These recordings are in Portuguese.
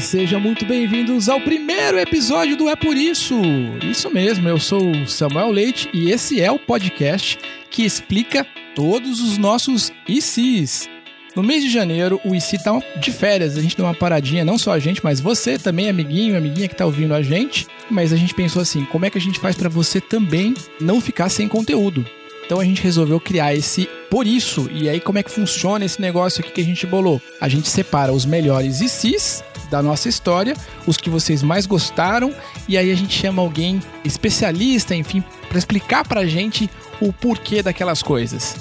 sejam muito bem-vindos ao primeiro episódio do É Por Isso. Isso mesmo, eu sou o Samuel Leite e esse é o podcast que explica todos os nossos ICs. No mês de janeiro, o IC tá de férias, a gente deu uma paradinha, não só a gente, mas você também, amiguinho, amiguinha que tá ouvindo a gente. Mas a gente pensou assim, como é que a gente faz para você também não ficar sem conteúdo? Então a gente resolveu criar esse por isso. E aí como é que funciona esse negócio aqui que a gente bolou? A gente separa os melhores ICs da nossa história, os que vocês mais gostaram, e aí a gente chama alguém especialista, enfim, para explicar pra gente o porquê daquelas coisas.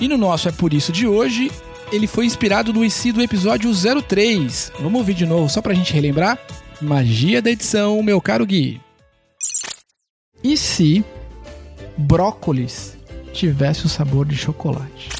E no nosso é por isso de hoje, ele foi inspirado no IC do episódio 03. Vamos ouvir de novo só pra gente relembrar? Magia da edição, meu caro Gui. E se brócolis tivesse o sabor de chocolate?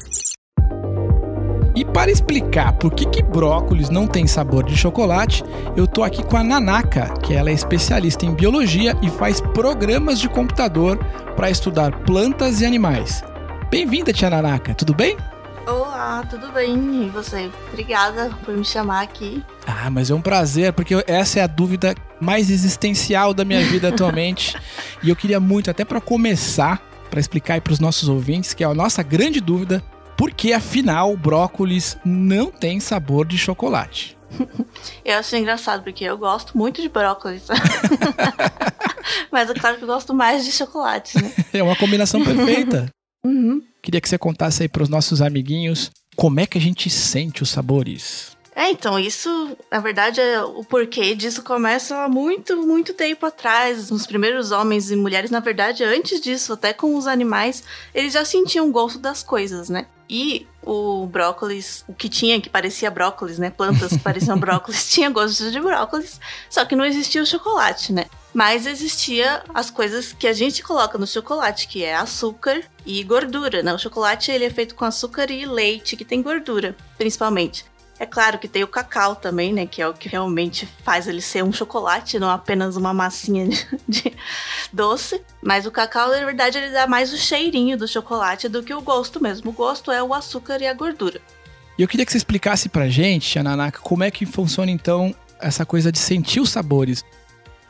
E para explicar por que, que brócolis não tem sabor de chocolate, eu tô aqui com a Nanaka, que ela é especialista em biologia e faz programas de computador para estudar plantas e animais. Bem-vinda, tia Nanaka, tudo bem? Olá, tudo bem? E você? Obrigada por me chamar aqui. Ah, mas é um prazer, porque essa é a dúvida mais existencial da minha vida atualmente. e eu queria muito, até para começar, para explicar aí para os nossos ouvintes, que é a nossa grande dúvida, por que afinal brócolis não tem sabor de chocolate? eu acho engraçado, porque eu gosto muito de brócolis. Mas é claro que eu gosto mais de chocolate, né? É uma combinação perfeita. Uhum. Queria que você contasse aí para os nossos amiguinhos como é que a gente sente os sabores. É, então, isso, na verdade, é, o porquê disso começa há muito, muito tempo atrás. Os primeiros homens e mulheres, na verdade, antes disso, até com os animais, eles já sentiam o gosto das coisas, né? E o brócolis, o que tinha que parecia brócolis, né? Plantas que pareciam brócolis, tinha gosto de brócolis, só que não existia o chocolate, né? Mas existia as coisas que a gente coloca no chocolate, que é açúcar e gordura, né? O chocolate ele é feito com açúcar e leite, que tem gordura, principalmente. É claro que tem o cacau também, né? Que é o que realmente faz ele ser um chocolate, não apenas uma massinha de, de doce. Mas o cacau, na verdade, ele dá mais o cheirinho do chocolate do que o gosto mesmo. O gosto é o açúcar e a gordura. E eu queria que você explicasse pra gente, Ananaka, como é que funciona então essa coisa de sentir os sabores.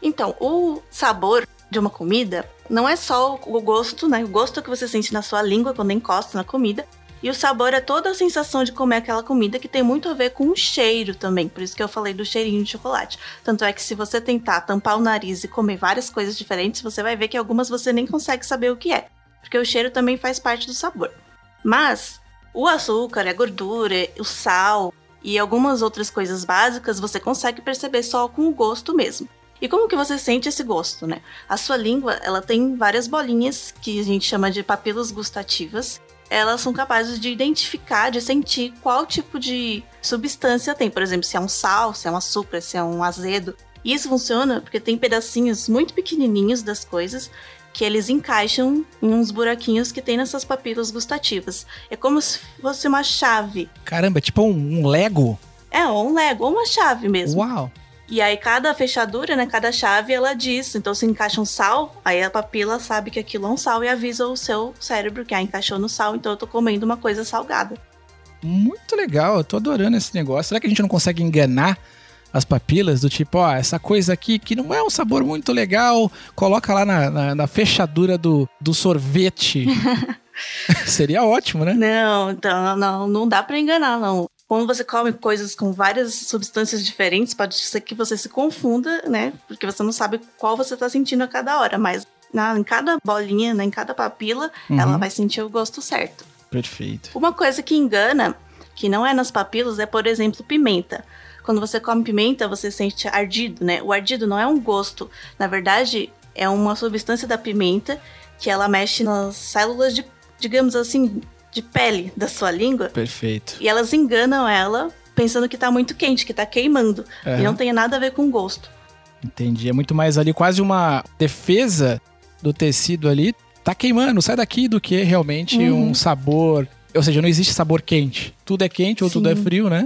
Então, o sabor de uma comida não é só o gosto, né? O gosto que você sente na sua língua quando encosta na comida, e o sabor é toda a sensação de comer aquela comida que tem muito a ver com o cheiro também. Por isso que eu falei do cheirinho de chocolate. Tanto é que se você tentar tampar o nariz e comer várias coisas diferentes, você vai ver que algumas você nem consegue saber o que é. Porque o cheiro também faz parte do sabor. Mas o açúcar, a gordura, o sal e algumas outras coisas básicas você consegue perceber só com o gosto mesmo. E como que você sente esse gosto, né? A sua língua, ela tem várias bolinhas que a gente chama de papilas gustativas, elas são capazes de identificar, de sentir qual tipo de substância tem. Por exemplo, se é um sal, se é um açúcar, se é um azedo. E isso funciona porque tem pedacinhos muito pequenininhos das coisas que eles encaixam em uns buraquinhos que tem nessas papilas gustativas. É como se fosse uma chave. Caramba, é tipo um, um Lego? É, ou um Lego, ou uma chave mesmo. Uau! E aí cada fechadura, né, cada chave, ela diz. Então se encaixa um sal, aí a papila sabe que aquilo é um sal e avisa o seu cérebro que ah, encaixou no sal, então eu tô comendo uma coisa salgada. Muito legal, eu tô adorando esse negócio. Será que a gente não consegue enganar as papilas do tipo, ó, essa coisa aqui que não é um sabor muito legal, coloca lá na, na, na fechadura do, do sorvete. Seria ótimo, né? Não, então não, não dá para enganar, não quando você come coisas com várias substâncias diferentes, pode ser que você se confunda, né? Porque você não sabe qual você está sentindo a cada hora, mas na, em cada bolinha, né, em cada papila, uhum. ela vai sentir o gosto certo. Perfeito. Uma coisa que engana, que não é nas papilas, é, por exemplo, pimenta. Quando você come pimenta, você sente ardido, né? O ardido não é um gosto. Na verdade, é uma substância da pimenta que ela mexe nas células de, digamos assim, de pele da sua língua. Perfeito. E elas enganam ela pensando que tá muito quente, que tá queimando. E não tem nada a ver com gosto. Entendi. É muito mais ali quase uma defesa do tecido ali. Tá queimando, sai daqui do que realmente uhum. um sabor. Ou seja, não existe sabor quente. Tudo é quente ou Sim. tudo é frio, né?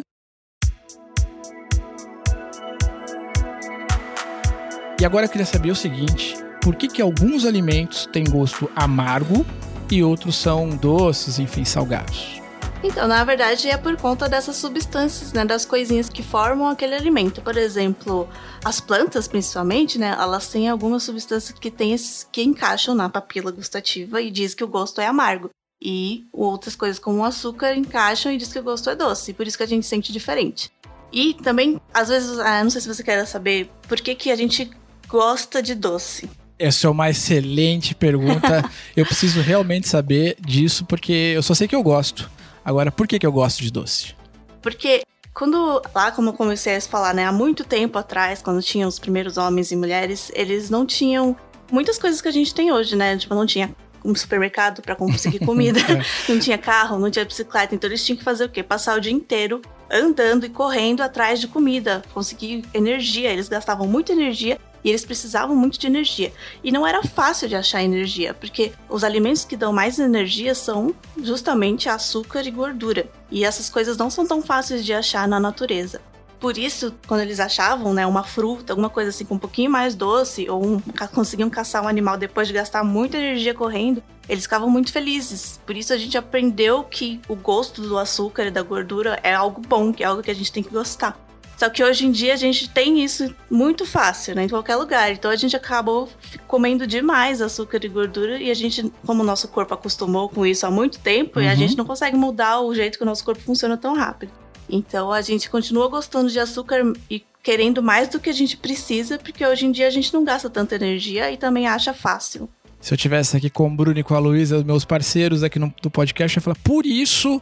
E agora eu queria saber o seguinte: por que, que alguns alimentos têm gosto amargo e outros são doces, enfim, salgados. Então, na verdade, é por conta dessas substâncias, né, das coisinhas que formam aquele alimento. Por exemplo, as plantas, principalmente, né, elas têm algumas substâncias que tem que encaixam na papila gustativa e diz que o gosto é amargo. E outras coisas como o açúcar encaixam e diz que o gosto é doce. Por isso que a gente sente diferente. E também, às vezes, ah, não sei se você quer saber por que, que a gente gosta de doce. Essa é uma excelente pergunta. eu preciso realmente saber disso, porque eu só sei que eu gosto. Agora, por que, que eu gosto de doce? Porque quando, lá como eu comecei a falar, né, há muito tempo atrás, quando tinham os primeiros homens e mulheres, eles não tinham muitas coisas que a gente tem hoje, né? Tipo, não tinha um supermercado para conseguir comida, é. não tinha carro, não tinha bicicleta, então eles tinham que fazer o quê? Passar o dia inteiro andando e correndo atrás de comida, conseguir energia. Eles gastavam muita energia e eles precisavam muito de energia. E não era fácil de achar energia, porque os alimentos que dão mais energia são justamente açúcar e gordura. E essas coisas não são tão fáceis de achar na natureza. Por isso, quando eles achavam, né, uma fruta, alguma coisa assim com um pouquinho mais doce, ou um, conseguiam caçar um animal depois de gastar muita energia correndo, eles ficavam muito felizes. Por isso a gente aprendeu que o gosto do açúcar e da gordura é algo bom, que é algo que a gente tem que gostar. Só que hoje em dia a gente tem isso muito fácil, né? Em qualquer lugar. Então a gente acabou comendo demais açúcar e gordura e a gente, como o nosso corpo acostumou com isso há muito tempo, uhum. e a gente não consegue mudar o jeito que o nosso corpo funciona tão rápido. Então a gente continua gostando de açúcar e querendo mais do que a gente precisa, porque hoje em dia a gente não gasta tanta energia e também acha fácil. Se eu tivesse aqui com o Bruno e com a Luísa, meus parceiros aqui no, no podcast, eu ia falar, por isso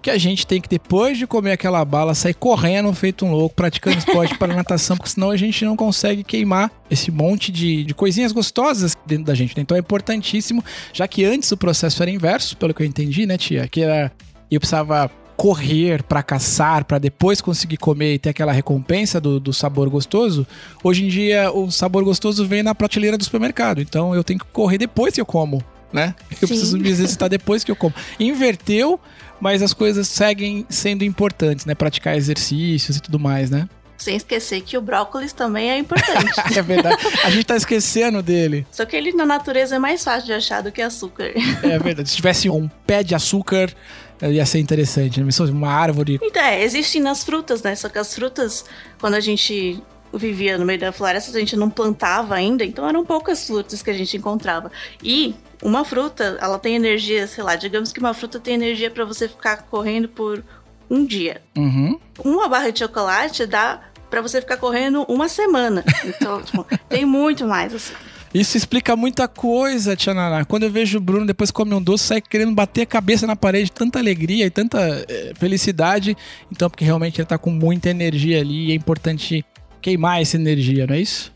que a gente tem que, depois de comer aquela bala, sair correndo, feito um louco, praticando esporte para natação, porque senão a gente não consegue queimar esse monte de, de coisinhas gostosas dentro da gente. Né? Então é importantíssimo, já que antes o processo era inverso, pelo que eu entendi, né, tia? Que era. Eu precisava correr para caçar, para depois conseguir comer e ter aquela recompensa do, do, sabor gostoso, hoje em dia o sabor gostoso vem na prateleira do supermercado. Então eu tenho que correr depois que eu como, né? Eu Sim. preciso me exercitar depois que eu como. Inverteu, mas as coisas seguem sendo importantes, né? Praticar exercícios e tudo mais, né? Sem esquecer que o brócolis também é importante. é verdade. A gente tá esquecendo dele. Só que ele na natureza é mais fácil de achar do que açúcar. É verdade. Se tivesse um pé de açúcar, ia ser interessante, né? Uma árvore. Então, é, existem nas frutas, né? Só que as frutas, quando a gente vivia no meio da floresta, a gente não plantava ainda, então eram poucas frutas que a gente encontrava. E uma fruta, ela tem energia, sei lá, digamos que uma fruta tem energia para você ficar correndo por um dia. Uhum. Uma barra de chocolate dá para você ficar correndo uma semana. Então, tipo, tem muito mais assim. Isso explica muita coisa, Tia Naná. Quando eu vejo o Bruno depois come um doce, sai querendo bater a cabeça na parede, tanta alegria e tanta é, felicidade. Então, porque realmente ele tá com muita energia ali e é importante queimar essa energia, não é isso?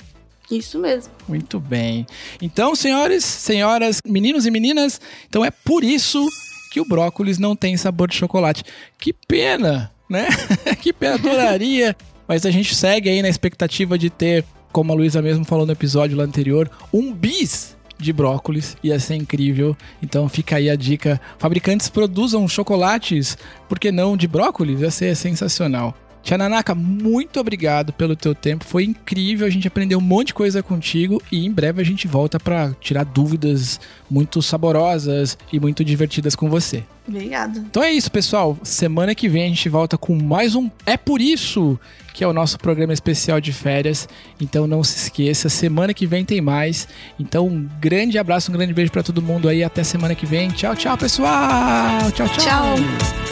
Isso mesmo. Muito bem. Então, senhores, senhoras, meninos e meninas, então é por isso que o brócolis não tem sabor de chocolate. Que pena, né? que pena, adoraria. Mas a gente segue aí na expectativa de ter, como a Luísa mesmo falou no episódio lá anterior, um bis de brócolis. Ia ser incrível. Então fica aí a dica. Fabricantes produzam chocolates, por que não de brócolis? Ia ser sensacional. Tia Nanaka, muito obrigado pelo teu tempo. Foi incrível, a gente aprendeu um monte de coisa contigo e em breve a gente volta para tirar dúvidas muito saborosas e muito divertidas com você. Obrigada. Então é isso, pessoal. Semana que vem a gente volta com mais um É Por Isso, que é o nosso programa especial de férias. Então não se esqueça, semana que vem tem mais. Então um grande abraço, um grande beijo para todo mundo aí. Até semana que vem. Tchau, tchau, pessoal. Tchau, tchau. Tchau.